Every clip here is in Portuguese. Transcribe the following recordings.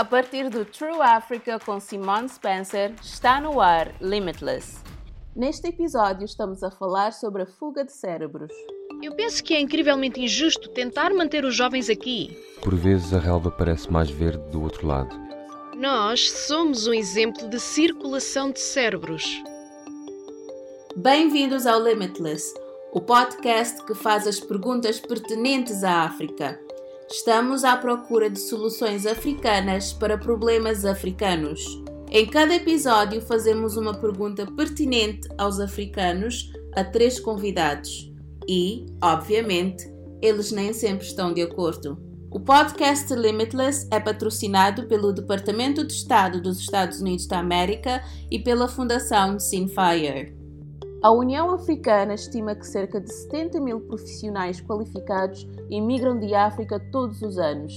A partir do True Africa com Simone Spencer, está no ar Limitless. Neste episódio estamos a falar sobre a fuga de cérebros. Eu penso que é incrivelmente injusto tentar manter os jovens aqui. Por vezes a relva parece mais verde do outro lado. Nós somos um exemplo de circulação de cérebros. Bem-vindos ao Limitless, o podcast que faz as perguntas pertinentes à África. Estamos à procura de soluções africanas para problemas africanos. Em cada episódio, fazemos uma pergunta pertinente aos africanos a três convidados e, obviamente, eles nem sempre estão de acordo. O podcast Limitless é patrocinado pelo Departamento de Estado dos Estados Unidos da América e pela Fundação Sinfire. A União Africana estima que cerca de 70 mil profissionais qualificados imigram de África todos os anos.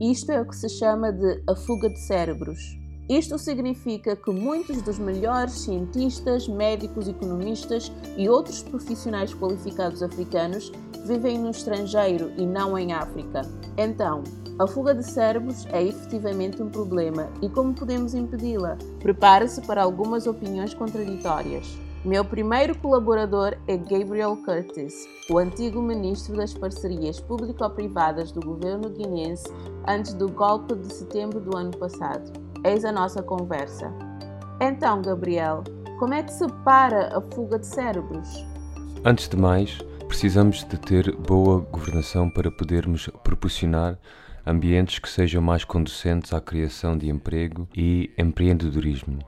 Isto é o que se chama de a fuga de cérebros. Isto significa que muitos dos melhores cientistas, médicos, economistas e outros profissionais qualificados africanos vivem no estrangeiro e não em África. Então, a fuga de cérebros é efetivamente um problema e como podemos impedi-la? Prepare-se para algumas opiniões contraditórias. Meu primeiro colaborador é Gabriel Curtis, o antigo ministro das parcerias público-privadas do governo guineense antes do golpe de setembro do ano passado. Eis a nossa conversa. Então, Gabriel, como é que se para a fuga de cérebros? Antes de mais, precisamos de ter boa governação para podermos proporcionar ambientes que sejam mais conducentes à criação de emprego e empreendedorismo.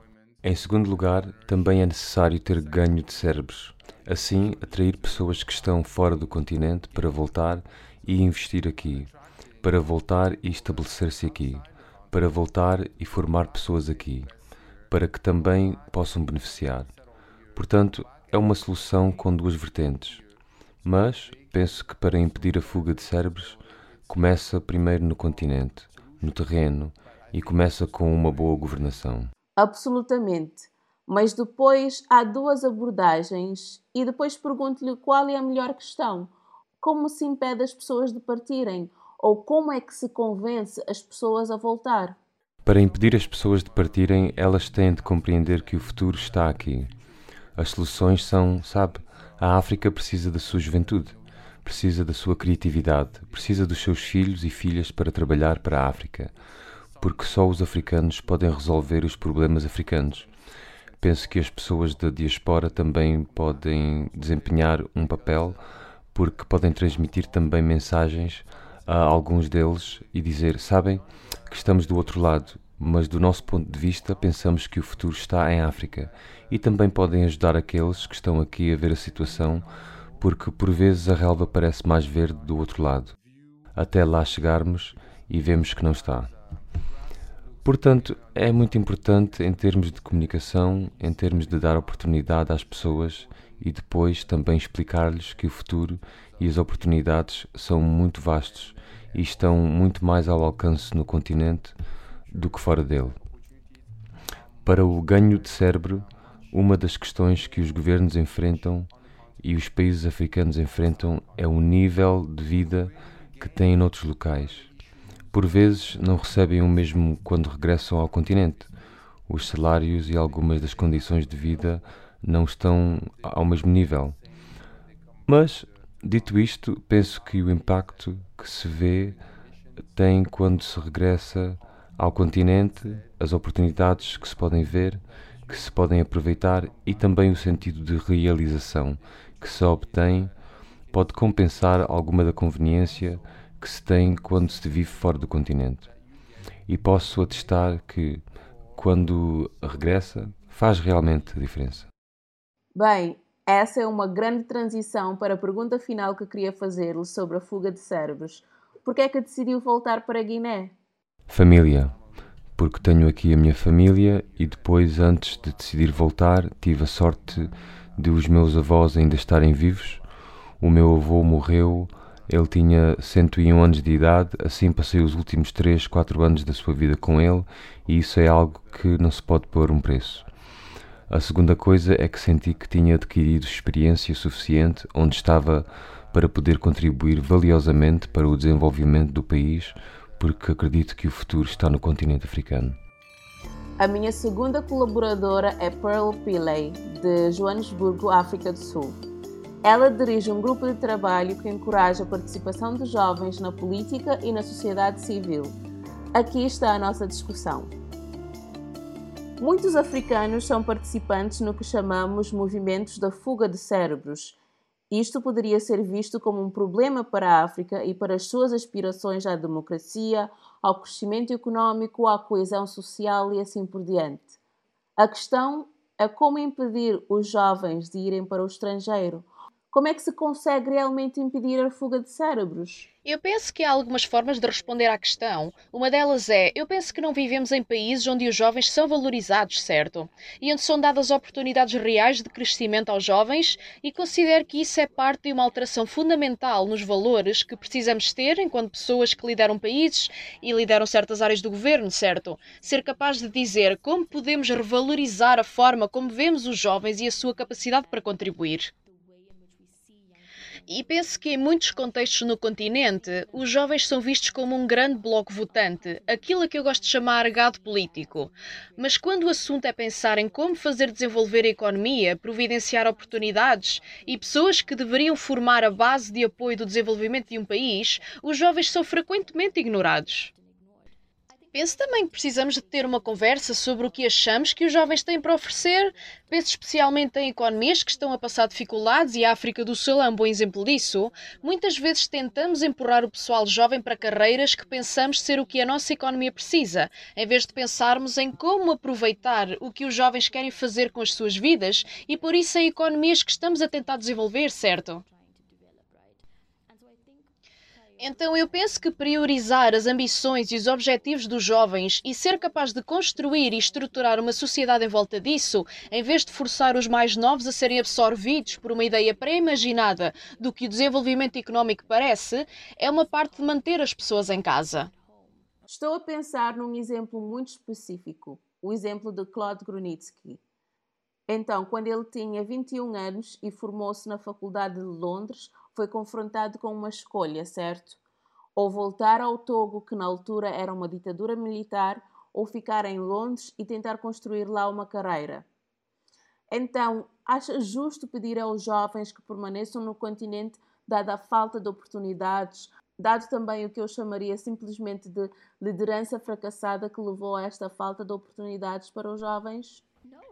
Em segundo lugar, também é necessário ter ganho de cérebros, assim atrair pessoas que estão fora do continente para voltar e investir aqui, para voltar e estabelecer-se aqui, para voltar e formar pessoas aqui, para que também possam beneficiar. Portanto, é uma solução com duas vertentes. Mas penso que para impedir a fuga de cérebros, começa primeiro no continente, no terreno, e começa com uma boa governação. Absolutamente. Mas depois há duas abordagens e depois pergunto-lhe qual é a melhor questão. Como se impede as pessoas de partirem? Ou como é que se convence as pessoas a voltar? Para impedir as pessoas de partirem, elas têm de compreender que o futuro está aqui. As soluções são, sabe, a África precisa da sua juventude, precisa da sua criatividade, precisa dos seus filhos e filhas para trabalhar para a África porque só os africanos podem resolver os problemas africanos. Penso que as pessoas da diaspora também podem desempenhar um papel, porque podem transmitir também mensagens a alguns deles e dizer: sabem que estamos do outro lado, mas do nosso ponto de vista pensamos que o futuro está em África. E também podem ajudar aqueles que estão aqui a ver a situação, porque por vezes a relva parece mais verde do outro lado. Até lá chegarmos e vemos que não está. Portanto, é muito importante em termos de comunicação, em termos de dar oportunidade às pessoas e depois também explicar-lhes que o futuro e as oportunidades são muito vastos e estão muito mais ao alcance no continente do que fora dele. Para o ganho de cérebro, uma das questões que os governos enfrentam e os países africanos enfrentam é o nível de vida que têm noutros locais por vezes não recebem o mesmo quando regressam ao continente. Os salários e algumas das condições de vida não estão ao mesmo nível. Mas, dito isto, penso que o impacto que se vê tem quando se regressa ao continente, as oportunidades que se podem ver, que se podem aproveitar e também o sentido de realização que se obtém pode compensar alguma da conveniência que se tem quando se vive fora do continente. E posso atestar que, quando regressa, faz realmente a diferença. Bem, essa é uma grande transição para a pergunta final que queria fazer-lhe sobre a fuga de cérebros. Por que é que decidiu voltar para Guiné? Família. Porque tenho aqui a minha família e depois, antes de decidir voltar, tive a sorte de os meus avós ainda estarem vivos. O meu avô morreu ele tinha 101 anos de idade, assim passei os últimos 3, 4 anos da sua vida com ele, e isso é algo que não se pode pôr um preço. A segunda coisa é que senti que tinha adquirido experiência suficiente onde estava para poder contribuir valiosamente para o desenvolvimento do país, porque acredito que o futuro está no continente africano. A minha segunda colaboradora é Pearl Pillay, de Joanesburgo, África do Sul. Ela dirige um grupo de trabalho que encoraja a participação de jovens na política e na sociedade civil. Aqui está a nossa discussão. Muitos africanos são participantes no que chamamos movimentos da fuga de cérebros. Isto poderia ser visto como um problema para a África e para as suas aspirações à democracia, ao crescimento económico, à coesão social e assim por diante. A questão é como impedir os jovens de irem para o estrangeiro como é que se consegue realmente impedir a fuga de cérebros? Eu penso que há algumas formas de responder à questão. Uma delas é: eu penso que não vivemos em países onde os jovens são valorizados, certo? E onde são dadas oportunidades reais de crescimento aos jovens, e considero que isso é parte de uma alteração fundamental nos valores que precisamos ter enquanto pessoas que lideram países e lideram certas áreas do governo, certo? Ser capaz de dizer como podemos revalorizar a forma como vemos os jovens e a sua capacidade para contribuir. E penso que em muitos contextos no continente, os jovens são vistos como um grande bloco votante, aquilo a que eu gosto de chamar gado político. Mas quando o assunto é pensar em como fazer desenvolver a economia, providenciar oportunidades e pessoas que deveriam formar a base de apoio do desenvolvimento de um país, os jovens são frequentemente ignorados. Penso também que precisamos de ter uma conversa sobre o que achamos que os jovens têm para oferecer. Penso especialmente em economias que estão a passar dificuldades e a África do Sul é um bom exemplo disso. Muitas vezes tentamos empurrar o pessoal jovem para carreiras que pensamos ser o que a nossa economia precisa, em vez de pensarmos em como aproveitar o que os jovens querem fazer com as suas vidas e por isso em economias que estamos a tentar desenvolver, certo? Então eu penso que priorizar as ambições e os objetivos dos jovens e ser capaz de construir e estruturar uma sociedade em volta disso, em vez de forçar os mais novos a serem absorvidos por uma ideia pré-imaginada do que o desenvolvimento económico parece, é uma parte de manter as pessoas em casa. Estou a pensar num exemplo muito específico, o exemplo de Claude Grunitzky. Então, quando ele tinha 21 anos e formou-se na Faculdade de Londres, foi confrontado com uma escolha, certo? Ou voltar ao Togo, que na altura era uma ditadura militar, ou ficar em Londres e tentar construir lá uma carreira. Então, acha justo pedir aos jovens que permaneçam no continente, dada a falta de oportunidades, dado também o que eu chamaria simplesmente de liderança fracassada que levou a esta falta de oportunidades para os jovens?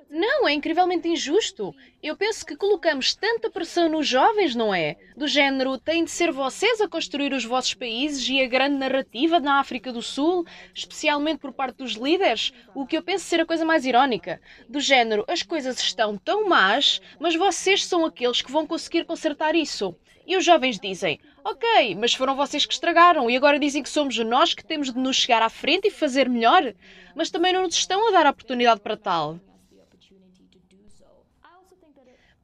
Não, é incrivelmente injusto. Eu penso que colocamos tanta pressão nos jovens, não é? Do género, têm de ser vocês a construir os vossos países e a grande narrativa na África do Sul, especialmente por parte dos líderes, o que eu penso ser a coisa mais irónica. Do género, as coisas estão tão más, mas vocês são aqueles que vão conseguir consertar isso. E os jovens dizem: Ok, mas foram vocês que estragaram e agora dizem que somos nós que temos de nos chegar à frente e fazer melhor? Mas também não nos estão a dar a oportunidade para tal.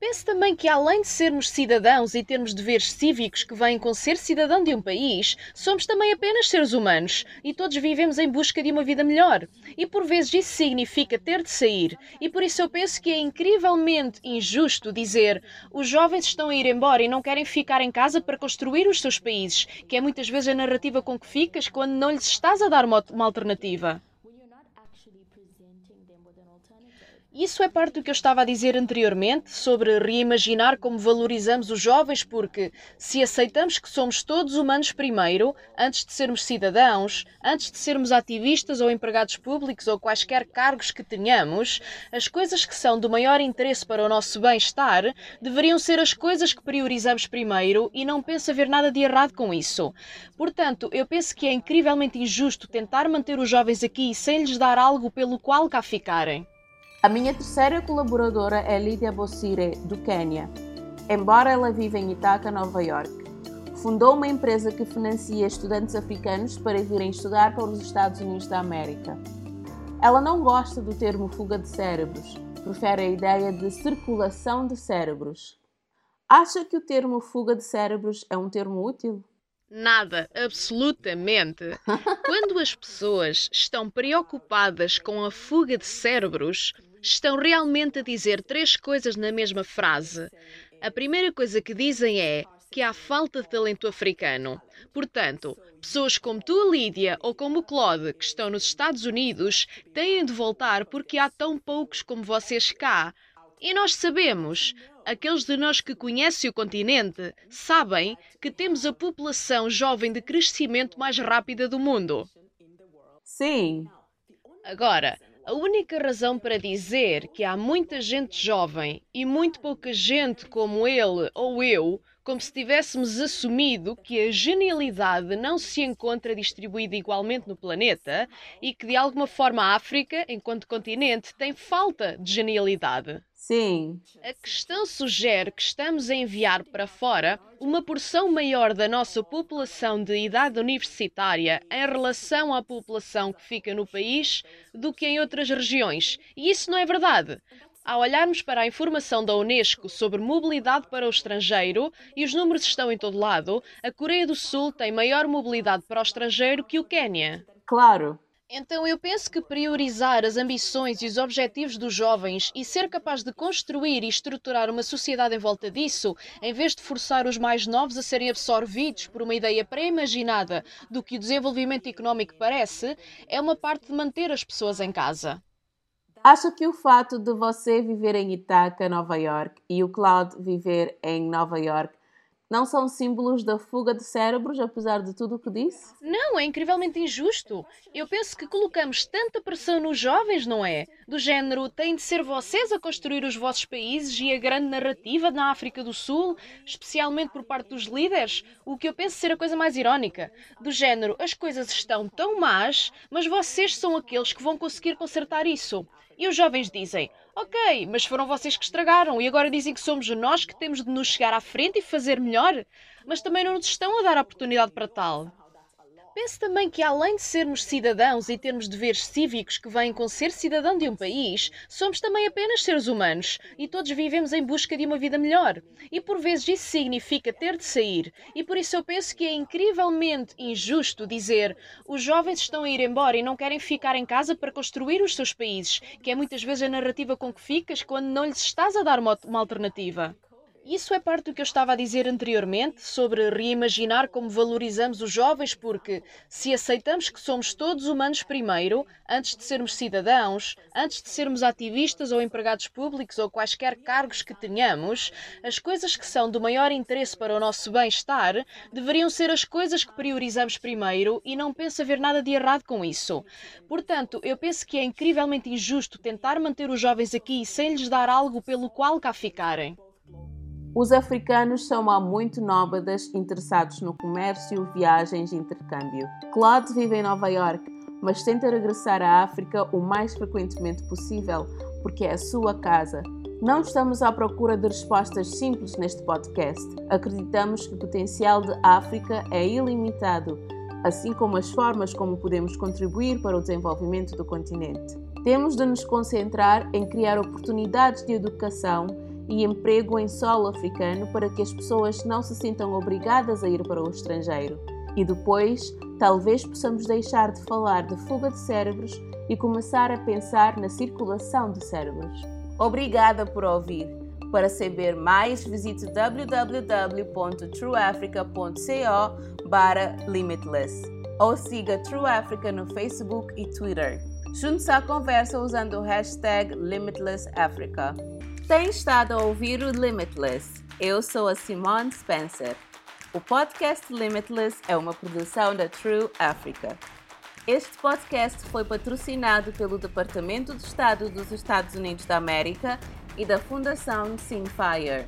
Penso também que, além de sermos cidadãos e termos deveres cívicos que vêm com ser cidadão de um país, somos também apenas seres humanos e todos vivemos em busca de uma vida melhor. E por vezes isso significa ter de sair. E por isso eu penso que é incrivelmente injusto dizer os jovens estão a ir embora e não querem ficar em casa para construir os seus países, que é muitas vezes a narrativa com que ficas quando não lhes estás a dar uma, uma alternativa. Isso é parte do que eu estava a dizer anteriormente sobre reimaginar como valorizamos os jovens, porque se aceitamos que somos todos humanos primeiro, antes de sermos cidadãos, antes de sermos ativistas ou empregados públicos ou quaisquer cargos que tenhamos, as coisas que são do maior interesse para o nosso bem-estar deveriam ser as coisas que priorizamos primeiro e não penso haver nada de errado com isso. Portanto, eu penso que é incrivelmente injusto tentar manter os jovens aqui sem lhes dar algo pelo qual cá ficarem. A minha terceira colaboradora é Lídia Bossire, do Quênia. Embora ela viva em Ithaca, Nova York, fundou uma empresa que financia estudantes africanos para virem estudar para os Estados Unidos da América. Ela não gosta do termo fuga de cérebros, prefere a ideia de circulação de cérebros. Acha que o termo fuga de cérebros é um termo útil? Nada, absolutamente. Quando as pessoas estão preocupadas com a fuga de cérebros, estão realmente a dizer três coisas na mesma frase. A primeira coisa que dizem é: que há falta de talento africano. Portanto, pessoas como tu, Lídia, ou como o Claude, que estão nos Estados Unidos, têm de voltar porque há tão poucos como vocês cá. E nós sabemos, aqueles de nós que conhecem o continente, sabem que temos a população jovem de crescimento mais rápida do mundo. Sim. Agora, a única razão para dizer que há muita gente jovem e muito pouca gente como ele ou eu, como se tivéssemos assumido que a genialidade não se encontra distribuída igualmente no planeta e que de alguma forma a África, enquanto continente, tem falta de genialidade. Sim. A questão sugere que estamos a enviar para fora uma porção maior da nossa população de idade universitária em relação à população que fica no país do que em outras regiões. E isso não é verdade. Ao olharmos para a informação da Unesco sobre mobilidade para o estrangeiro, e os números estão em todo lado, a Coreia do Sul tem maior mobilidade para o estrangeiro que o Quênia. Claro. Então eu penso que priorizar as ambições e os objetivos dos jovens e ser capaz de construir e estruturar uma sociedade em volta disso, em vez de forçar os mais novos a serem absorvidos por uma ideia pré-imaginada do que o desenvolvimento económico parece, é uma parte de manter as pessoas em casa. Acho que o fato de você viver em Itaca, Nova York, e o Cloud viver em Nova York não são símbolos da fuga de cérebros, apesar de tudo o que disse? Não, é incrivelmente injusto. Eu penso que colocamos tanta pressão nos jovens, não é? Do género, têm de ser vocês a construir os vossos países e a grande narrativa na África do Sul, especialmente por parte dos líderes, o que eu penso ser a coisa mais irónica. Do género, as coisas estão tão más, mas vocês são aqueles que vão conseguir consertar isso. E os jovens dizem: Ok, mas foram vocês que estragaram e agora dizem que somos nós que temos de nos chegar à frente e fazer melhor? Mas também não nos estão a dar a oportunidade para tal. Penso também que, além de sermos cidadãos e termos deveres cívicos que vêm com ser cidadão de um país, somos também apenas seres humanos e todos vivemos em busca de uma vida melhor. E por vezes isso significa ter de sair. E por isso eu penso que é incrivelmente injusto dizer os jovens estão a ir embora e não querem ficar em casa para construir os seus países, que é muitas vezes a narrativa com que ficas quando não lhes estás a dar uma, uma alternativa. Isso é parte do que eu estava a dizer anteriormente sobre reimaginar como valorizamos os jovens, porque se aceitamos que somos todos humanos primeiro, antes de sermos cidadãos, antes de sermos ativistas ou empregados públicos ou quaisquer cargos que tenhamos, as coisas que são do maior interesse para o nosso bem-estar deveriam ser as coisas que priorizamos primeiro e não penso haver nada de errado com isso. Portanto, eu penso que é incrivelmente injusto tentar manter os jovens aqui sem lhes dar algo pelo qual cá ficarem. Os africanos são há muito nómadas interessados no comércio, viagens e intercâmbio. Claude vive em Nova York, mas tenta regressar à África o mais frequentemente possível, porque é a sua casa. Não estamos à procura de respostas simples neste podcast. Acreditamos que o potencial de África é ilimitado, assim como as formas como podemos contribuir para o desenvolvimento do continente. Temos de nos concentrar em criar oportunidades de educação e emprego em solo africano para que as pessoas não se sintam obrigadas a ir para o estrangeiro. E depois, talvez possamos deixar de falar de fuga de cérebros e começar a pensar na circulação de cérebros. Obrigada por ouvir. Para saber mais, visite www.trueafrica.co/limitless ou siga True Africa no Facebook e Twitter. Junte-se à conversa usando o hashtag LimitlessAfrica. Tem estado a ouvir o Limitless. Eu sou a Simone Spencer. O podcast Limitless é uma produção da True Africa. Este podcast foi patrocinado pelo Departamento de Estado dos Estados Unidos da América e da Fundação Simfire.